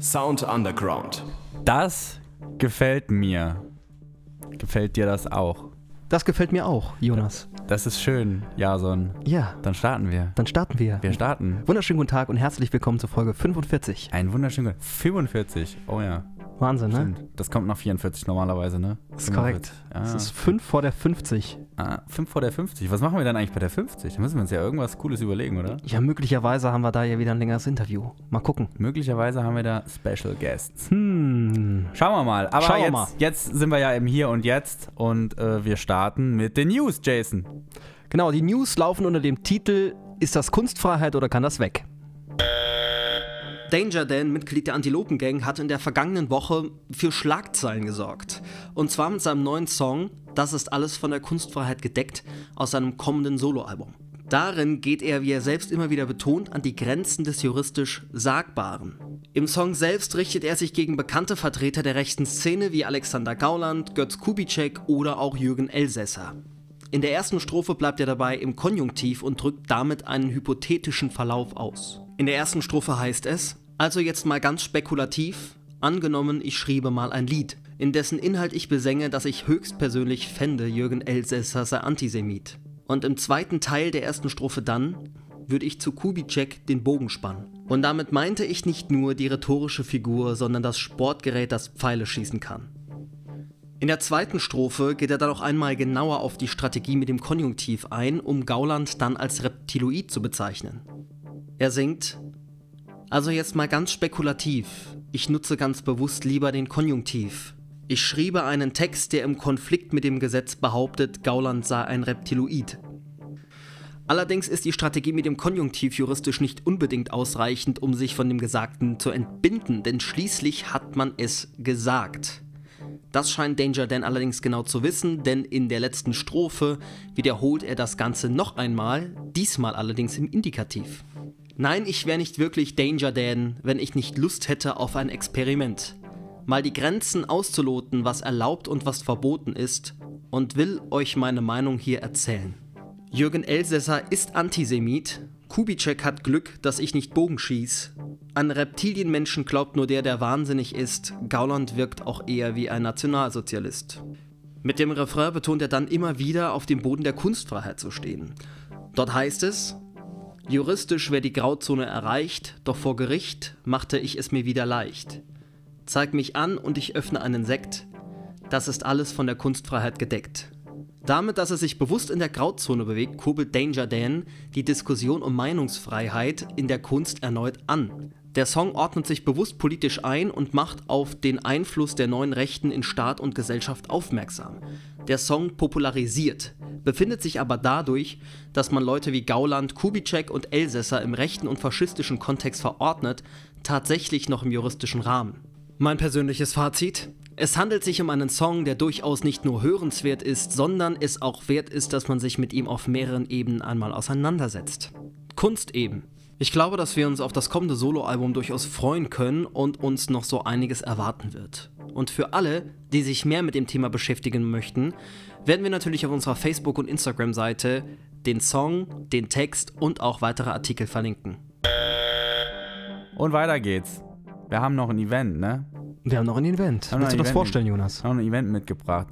Sound Underground. Das gefällt mir. Gefällt dir das auch? Das gefällt mir auch, Jonas. Das ist schön, Jason. Ja, Dann starten wir. dann starten wir. Wir starten. Wunderschönen guten Tag und herzlich willkommen zur Folge 45. Ein wunderschöner 45. Oh ja. Wahnsinn, ne? Stimmt. Das kommt nach 44 normalerweise, ne? Das ist korrekt. 45. Ah, Es ist 5 vor der 50. ah, 5 vor der 50. Was machen wir denn eigentlich bei der 50? Da müssen wir uns ja irgendwas Cooles überlegen, oder? Ja, möglicherweise haben wir da ja wieder ein längeres Interview. Mal gucken. Möglicherweise haben wir da Special Guests. Hm. Schauen wir mal. Aber Schauen wir jetzt, mal. jetzt sind wir ja im Hier und Jetzt und äh, wir starten mit den News, Jason. Genau, die News laufen unter dem Titel Ist das Kunstfreiheit oder kann das weg? Danger Dan, Mitglied der Antilopen-Gang, hat in der vergangenen Woche für Schlagzeilen gesorgt. Und zwar mit seinem neuen Song Das ist alles von der Kunstfreiheit gedeckt aus seinem kommenden Soloalbum. Darin geht er, wie er selbst immer wieder betont, an die Grenzen des juristisch Sagbaren. Im Song selbst richtet er sich gegen bekannte Vertreter der rechten Szene wie Alexander Gauland, Götz Kubitschek oder auch Jürgen Elsässer. In der ersten Strophe bleibt er dabei im Konjunktiv und drückt damit einen hypothetischen Verlauf aus. In der ersten Strophe heißt es, also jetzt mal ganz spekulativ, angenommen ich schriebe mal ein Lied, in dessen Inhalt ich besänge, dass ich höchstpersönlich fände, Jürgen Elsässer sei Antisemit. Und im zweiten Teil der ersten Strophe dann würde ich zu Kubitschek den Bogen spannen. Und damit meinte ich nicht nur die rhetorische Figur, sondern das Sportgerät, das Pfeile schießen kann. In der zweiten Strophe geht er dann auch einmal genauer auf die Strategie mit dem Konjunktiv ein, um Gauland dann als Reptiloid zu bezeichnen. Er singt, also jetzt mal ganz spekulativ, ich nutze ganz bewusst lieber den Konjunktiv. Ich schriebe einen Text, der im Konflikt mit dem Gesetz behauptet, Gauland sei ein Reptiloid. Allerdings ist die Strategie mit dem Konjunktiv juristisch nicht unbedingt ausreichend, um sich von dem Gesagten zu entbinden, denn schließlich hat man es gesagt. Das scheint Danger Dan allerdings genau zu wissen, denn in der letzten Strophe wiederholt er das Ganze noch einmal, diesmal allerdings im Indikativ. Nein, ich wäre nicht wirklich Danger Dan, wenn ich nicht Lust hätte auf ein Experiment. Mal die Grenzen auszuloten, was erlaubt und was verboten ist, und will euch meine Meinung hier erzählen. Jürgen Elsässer ist Antisemit. Kubitschek hat Glück, dass ich nicht Bogen schieß. An Reptilienmenschen glaubt nur der, der wahnsinnig ist. Gauland wirkt auch eher wie ein Nationalsozialist. Mit dem Refrain betont er dann immer wieder, auf dem Boden der Kunstfreiheit zu stehen. Dort heißt es, Juristisch wäre die Grauzone erreicht, doch vor Gericht machte ich es mir wieder leicht. Zeig mich an und ich öffne einen Sekt. Das ist alles von der Kunstfreiheit gedeckt. Damit, dass er sich bewusst in der Grauzone bewegt, kurbelt Danger Dan die Diskussion um Meinungsfreiheit in der Kunst erneut an. Der Song ordnet sich bewusst politisch ein und macht auf den Einfluss der neuen Rechten in Staat und Gesellschaft aufmerksam. Der Song popularisiert, befindet sich aber dadurch, dass man Leute wie Gauland, Kubitschek und Elsässer im rechten und faschistischen Kontext verordnet, tatsächlich noch im juristischen Rahmen. Mein persönliches Fazit? Es handelt sich um einen Song, der durchaus nicht nur hörenswert ist, sondern es auch wert ist, dass man sich mit ihm auf mehreren Ebenen einmal auseinandersetzt. Kunst eben. Ich glaube, dass wir uns auf das kommende Soloalbum durchaus freuen können und uns noch so einiges erwarten wird. Und für alle, die sich mehr mit dem Thema beschäftigen möchten, werden wir natürlich auf unserer Facebook- und Instagram-Seite den Song, den Text und auch weitere Artikel verlinken. Und weiter geht's. Wir haben noch ein Event, ne? Wir haben noch ein Event. Willst du das Event. vorstellen, Jonas? Wir haben ein Event mitgebracht.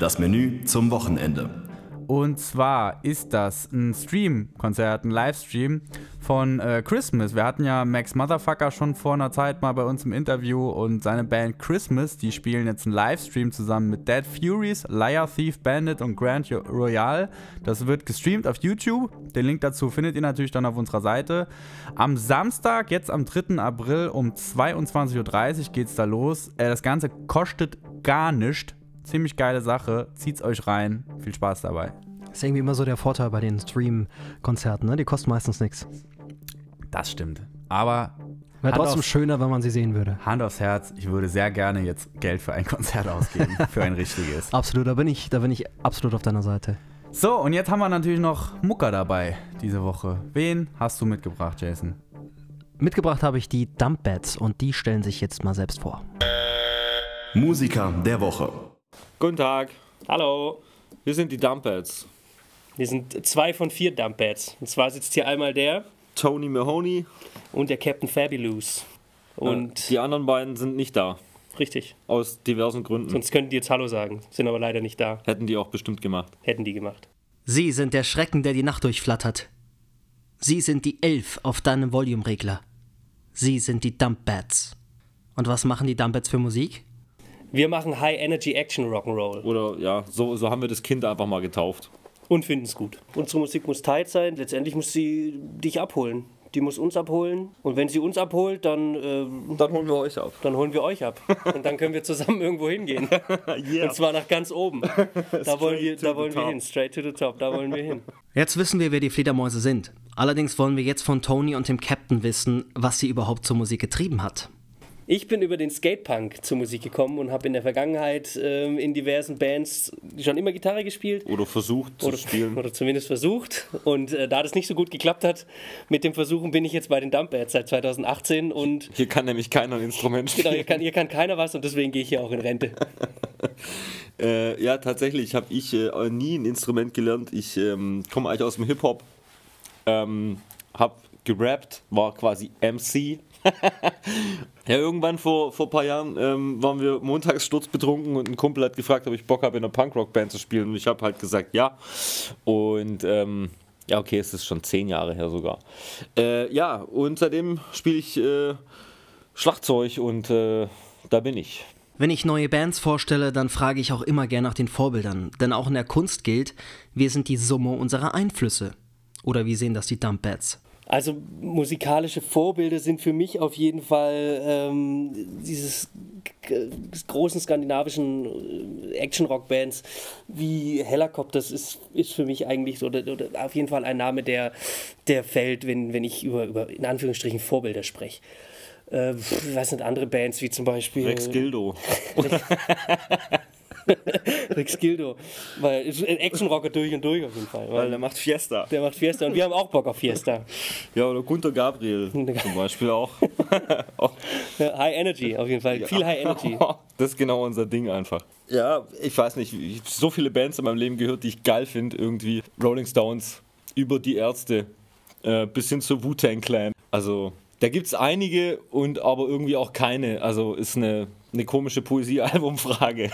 Das Menü zum Wochenende. Und zwar ist das ein Stream-Konzert, ein Livestream von äh, Christmas. Wir hatten ja Max Motherfucker schon vor einer Zeit mal bei uns im Interview und seine Band Christmas, die spielen jetzt einen Livestream zusammen mit Dead Furies, Liar Thief Bandit und Grand Royale. Das wird gestreamt auf YouTube. Den Link dazu findet ihr natürlich dann auf unserer Seite. Am Samstag, jetzt am 3. April um 22.30 Uhr geht's da los. Äh, das Ganze kostet gar nichts. Ziemlich geile Sache. Zieht's euch rein. Viel Spaß dabei. ist irgendwie immer so der Vorteil bei den Stream-Konzerten, ne? Die kosten meistens nichts. Das stimmt. Aber Wäre trotzdem auf- schöner, wenn man sie sehen würde. Hand aufs Herz, ich würde sehr gerne jetzt Geld für ein Konzert ausgeben. für ein richtiges. Absolut, da bin ich, da bin ich absolut auf deiner Seite. So, und jetzt haben wir natürlich noch Mucker dabei diese Woche. Wen hast du mitgebracht, Jason? Mitgebracht habe ich die Dump Bats und die stellen sich jetzt mal selbst vor. Musiker der Woche. Guten Tag. Hallo. Wir sind die Dumpets. Wir sind zwei von vier Dumpbeds. Und zwar sitzt hier einmal der Tony Mahoney. Und der Captain Fabulous. Und die anderen beiden sind nicht da. Richtig. Aus diversen Gründen. Sonst könnten die jetzt Hallo sagen, sind aber leider nicht da. Hätten die auch bestimmt gemacht. Hätten die gemacht. Sie sind der Schrecken, der die Nacht durchflattert. Sie sind die Elf auf deinem Volumeregler. Sie sind die Dump Bats. Und was machen die Dump Bats für Musik? Wir machen High Energy Action Rock'n'Roll. Oder ja, so, so haben wir das Kind einfach mal getauft. Und finden es gut. Unsere Musik muss tight sein, letztendlich muss sie dich abholen. Die muss uns abholen. Und wenn sie uns abholt, dann. Äh, dann holen wir euch ab. Dann holen wir euch ab. Und dann können wir zusammen irgendwo hingehen. yeah. Und zwar nach ganz oben. Da wollen wir, da wollen wir hin. Straight to the top. Da wollen wir hin. Jetzt wissen wir, wer die Fledermäuse sind. Allerdings wollen wir jetzt von Tony und dem Captain wissen, was sie überhaupt zur Musik getrieben hat. Ich bin über den Skatepunk zur Musik gekommen und habe in der Vergangenheit ähm, in diversen Bands schon immer Gitarre gespielt. Oder versucht oder, zu spielen. Oder zumindest versucht. Und äh, da das nicht so gut geklappt hat mit dem Versuchen, bin ich jetzt bei den Dump Bats seit 2018. Und hier kann nämlich keiner ein Instrument spielen. Genau, hier kann, hier kann keiner was und deswegen gehe ich hier auch in Rente. äh, ja, tatsächlich habe ich äh, nie ein Instrument gelernt. Ich ähm, komme eigentlich aus dem Hip-Hop. Ähm, habe gerappt, war quasi MC ja, irgendwann vor, vor ein paar Jahren ähm, waren wir montags sturzbetrunken und ein Kumpel hat gefragt, ob ich Bock habe, in einer Punkrock-Band zu spielen. Und ich habe halt gesagt, ja. Und ähm, ja, okay, es ist schon zehn Jahre her sogar. Äh, ja, und seitdem spiele ich äh, Schlagzeug und äh, da bin ich. Wenn ich neue Bands vorstelle, dann frage ich auch immer gern nach den Vorbildern. Denn auch in der Kunst gilt, wir sind die Summe unserer Einflüsse. Oder wie sehen das die Dump Bats? Also musikalische Vorbilder sind für mich auf jeden Fall ähm, dieses großen skandinavischen äh, Action-Rock-Bands wie Helicopters ist, ist für mich eigentlich so, oder, oder auf jeden Fall ein Name, der, der fällt, wenn, wenn ich über, über in Anführungsstrichen Vorbilder spreche. Äh, weiß nicht, andere Bands wie zum Beispiel. Rex Gildo. Rex Gildo. Weil ein Action-Rocker durch und durch auf jeden Fall. Weil, der macht Fiesta. Der macht Fiesta und wir haben auch Bock auf Fiesta. Ja, oder Gunter Gabriel zum Beispiel auch. High Energy auf jeden Fall. Ja. Viel High Energy. Das ist genau unser Ding einfach. Ja, ich weiß nicht, ich habe so viele Bands in meinem Leben gehört, die ich geil finde. Irgendwie Rolling Stones, über die Ärzte, äh, bis hin zur Wu-Tang Clan. Also da gibt es einige und aber irgendwie auch keine. Also ist eine eine komische Poesie-Albumfrage.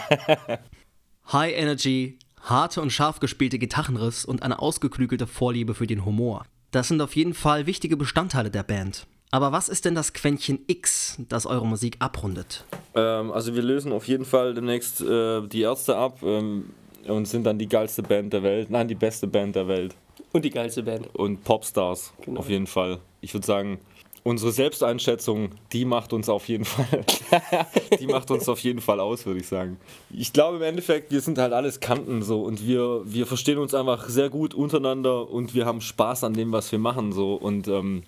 High Energy, harte und scharf gespielte Gitarrenriffs und eine ausgeklügelte Vorliebe für den Humor. Das sind auf jeden Fall wichtige Bestandteile der Band. Aber was ist denn das Quäntchen X, das eure Musik abrundet? Ähm, also wir lösen auf jeden Fall demnächst äh, die Ärzte ab ähm, und sind dann die geilste Band der Welt. Nein, die beste Band der Welt. Und die geilste Band. Und Popstars, genau. auf jeden Fall. Ich würde sagen, unsere Selbsteinschätzung, die macht uns auf jeden Fall, die macht uns auf jeden Fall aus, würde ich sagen. Ich glaube im Endeffekt, wir sind halt alles Kanten so und wir, wir verstehen uns einfach sehr gut untereinander und wir haben Spaß an dem, was wir machen so und ähm,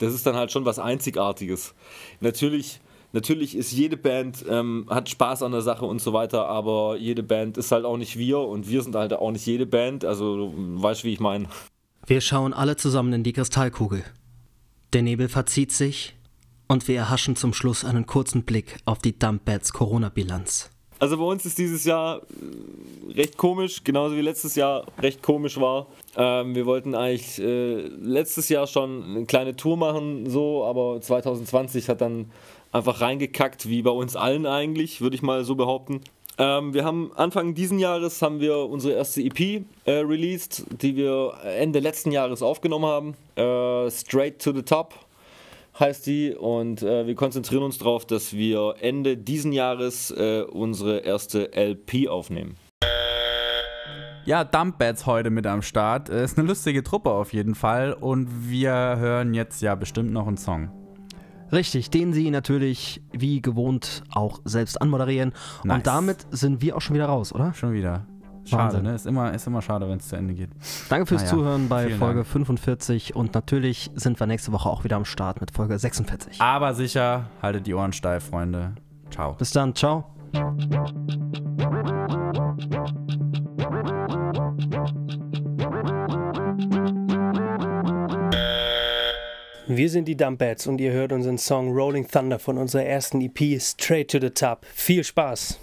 das ist dann halt schon was Einzigartiges. Natürlich, natürlich ist jede Band ähm, hat Spaß an der Sache und so weiter, aber jede Band ist halt auch nicht wir und wir sind halt auch nicht jede Band. Also du weißt, wie ich meine. Wir schauen alle zusammen in die Kristallkugel. Der Nebel verzieht sich und wir erhaschen zum Schluss einen kurzen Blick auf die Dumpbeds Corona-Bilanz. Also bei uns ist dieses Jahr äh, recht komisch, genauso wie letztes Jahr recht komisch war. Ähm, wir wollten eigentlich äh, letztes Jahr schon eine kleine Tour machen, so, aber 2020 hat dann einfach reingekackt, wie bei uns allen eigentlich, würde ich mal so behaupten. Ähm, wir haben Anfang diesen Jahres haben wir unsere erste EP äh, released, die wir Ende letzten Jahres aufgenommen haben. Äh, Straight to the Top heißt die und äh, wir konzentrieren uns darauf, dass wir Ende diesen Jahres äh, unsere erste LP aufnehmen. Ja, Dumpbats heute mit am Start. Äh, ist eine lustige Truppe auf jeden Fall und wir hören jetzt ja bestimmt noch einen Song. Richtig, den Sie natürlich wie gewohnt auch selbst anmoderieren. Nice. Und damit sind wir auch schon wieder raus, oder? Schon wieder. Schade, Wahnsinn. ne? Ist immer, ist immer schade, wenn es zu Ende geht. Danke fürs naja, Zuhören bei Folge Dank. 45 und natürlich sind wir nächste Woche auch wieder am Start mit Folge 46. Aber sicher, haltet die Ohren steif, Freunde. Ciao. Bis dann, ciao. Wir sind die Dumpbats und ihr hört unseren Song Rolling Thunder von unserer ersten EP Straight to the Top. Viel Spaß!